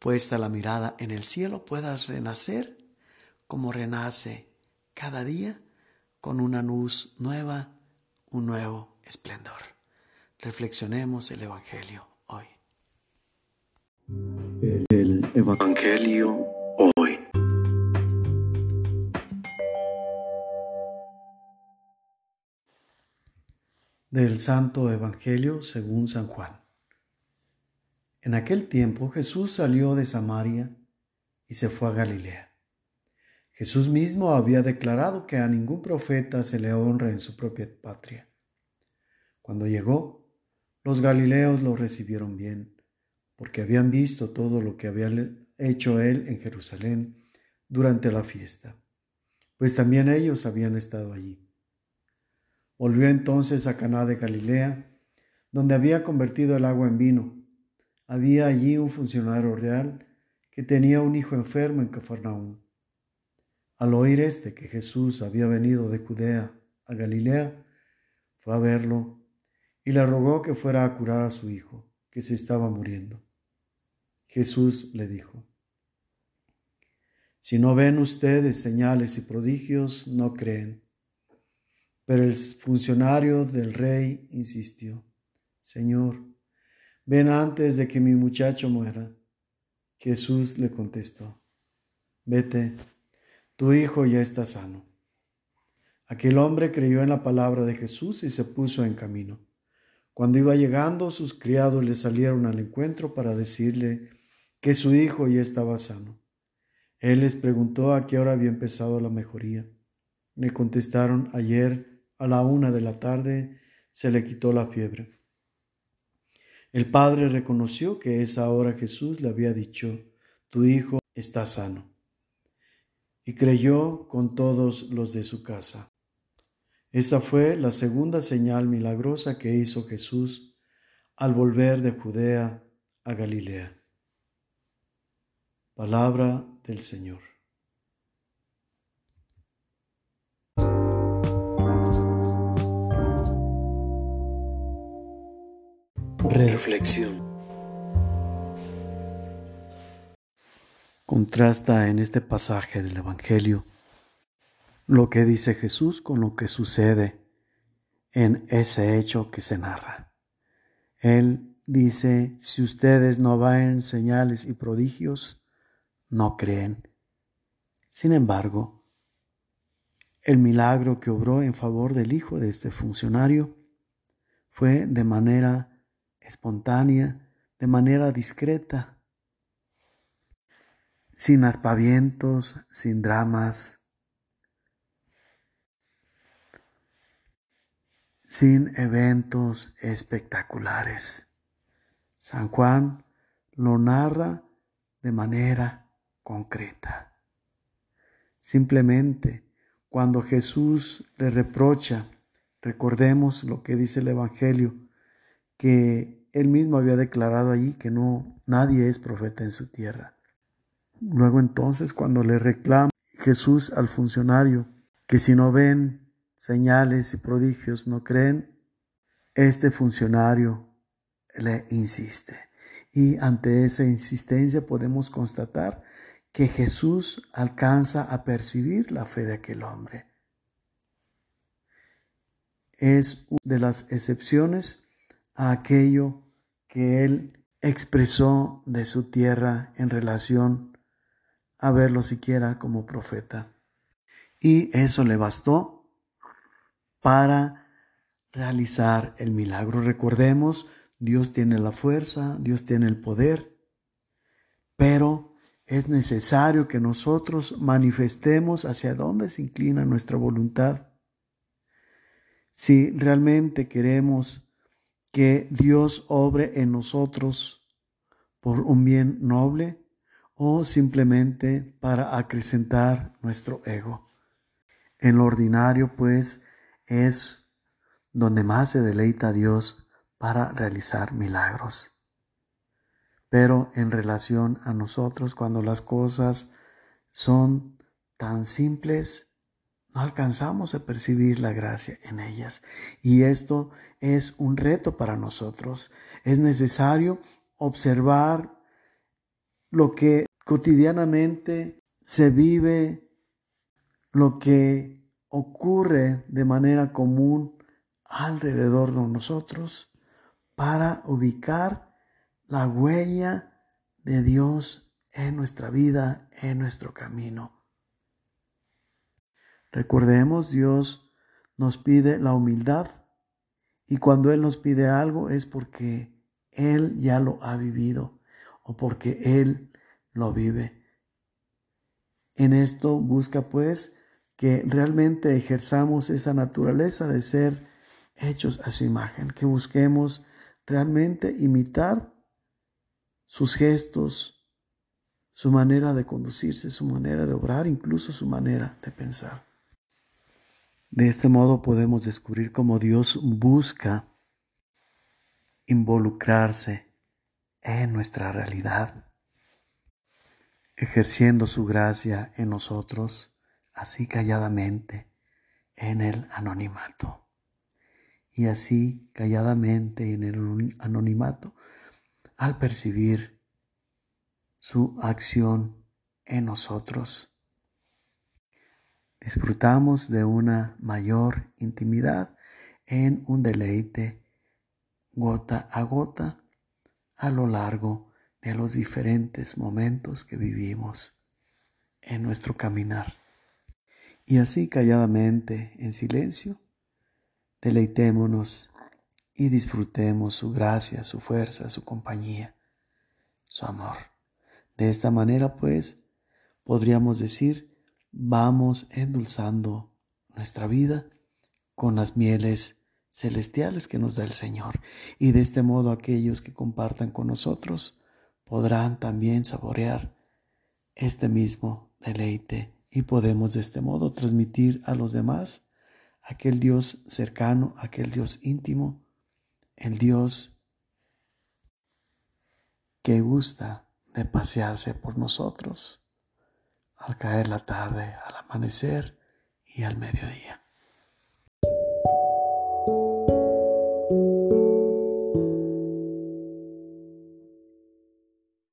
puesta la mirada en el cielo, puedas renacer como renace cada día con una luz nueva, un nuevo esplendor. Reflexionemos el Evangelio hoy. El Evangelio hoy. Del Santo Evangelio según San Juan. En aquel tiempo Jesús salió de Samaria y se fue a Galilea. Jesús mismo había declarado que a ningún profeta se le honra en su propia patria. Cuando llegó, los galileos lo recibieron bien, porque habían visto todo lo que había hecho él en Jerusalén durante la fiesta, pues también ellos habían estado allí. Volvió entonces a Caná de Galilea, donde había convertido el agua en vino había allí un funcionario real que tenía un hijo enfermo en Cafarnaúm. Al oír este que Jesús había venido de Judea a Galilea, fue a verlo y le rogó que fuera a curar a su hijo, que se estaba muriendo. Jesús le dijo, Si no ven ustedes señales y prodigios, no creen. Pero el funcionario del rey insistió, Señor, ven antes de que mi muchacho muera. Jesús le contestó, vete, tu hijo ya está sano. Aquel hombre creyó en la palabra de Jesús y se puso en camino. Cuando iba llegando, sus criados le salieron al encuentro para decirle que su hijo ya estaba sano. Él les preguntó a qué hora había empezado la mejoría. Le contestaron ayer a la una de la tarde se le quitó la fiebre. El padre reconoció que esa hora Jesús le había dicho, tu hijo está sano. Y creyó con todos los de su casa. Esa fue la segunda señal milagrosa que hizo Jesús al volver de Judea a Galilea. Palabra del Señor. Reflexión. Contrasta en este pasaje del Evangelio lo que dice Jesús con lo que sucede en ese hecho que se narra. Él dice, si ustedes no ven señales y prodigios, no creen. Sin embargo, el milagro que obró en favor del hijo de este funcionario fue de manera espontánea, de manera discreta, sin aspavientos, sin dramas, sin eventos espectaculares. San Juan lo narra de manera concreta. Simplemente cuando Jesús le reprocha, recordemos lo que dice el Evangelio, que él mismo había declarado allí que no nadie es profeta en su tierra. Luego entonces cuando le reclama Jesús al funcionario que si no ven señales y prodigios no creen, este funcionario le insiste. Y ante esa insistencia podemos constatar que Jesús alcanza a percibir la fe de aquel hombre. Es una de las excepciones a aquello que él expresó de su tierra en relación a verlo siquiera como profeta. Y eso le bastó para realizar el milagro. Recordemos, Dios tiene la fuerza, Dios tiene el poder, pero es necesario que nosotros manifestemos hacia dónde se inclina nuestra voluntad. Si realmente queremos que Dios obre en nosotros por un bien noble o simplemente para acrecentar nuestro ego. En lo ordinario, pues, es donde más se deleita Dios para realizar milagros. Pero en relación a nosotros, cuando las cosas son tan simples, no alcanzamos a percibir la gracia en ellas. Y esto es un reto para nosotros. Es necesario observar lo que cotidianamente se vive, lo que ocurre de manera común alrededor de nosotros para ubicar la huella de Dios en nuestra vida, en nuestro camino. Recordemos, Dios nos pide la humildad y cuando Él nos pide algo es porque Él ya lo ha vivido o porque Él lo vive. En esto busca pues que realmente ejerzamos esa naturaleza de ser hechos a su imagen, que busquemos realmente imitar sus gestos, su manera de conducirse, su manera de obrar, incluso su manera de pensar. De este modo podemos descubrir cómo Dios busca involucrarse en nuestra realidad, ejerciendo su gracia en nosotros, así calladamente, en el anonimato. Y así calladamente en el anonimato, al percibir su acción en nosotros, disfrutamos de una mayor intimidad en un deleite gota a gota a lo largo de los diferentes momentos que vivimos en nuestro caminar. Y así calladamente, en silencio, deleitémonos y disfrutemos su gracia, su fuerza, su compañía, su amor. De esta manera, pues, podríamos decir vamos endulzando nuestra vida con las mieles celestiales que nos da el Señor. Y de este modo aquellos que compartan con nosotros podrán también saborear este mismo deleite y podemos de este modo transmitir a los demás aquel Dios cercano, aquel Dios íntimo, el Dios que gusta de pasearse por nosotros al caer la tarde, al amanecer y al mediodía.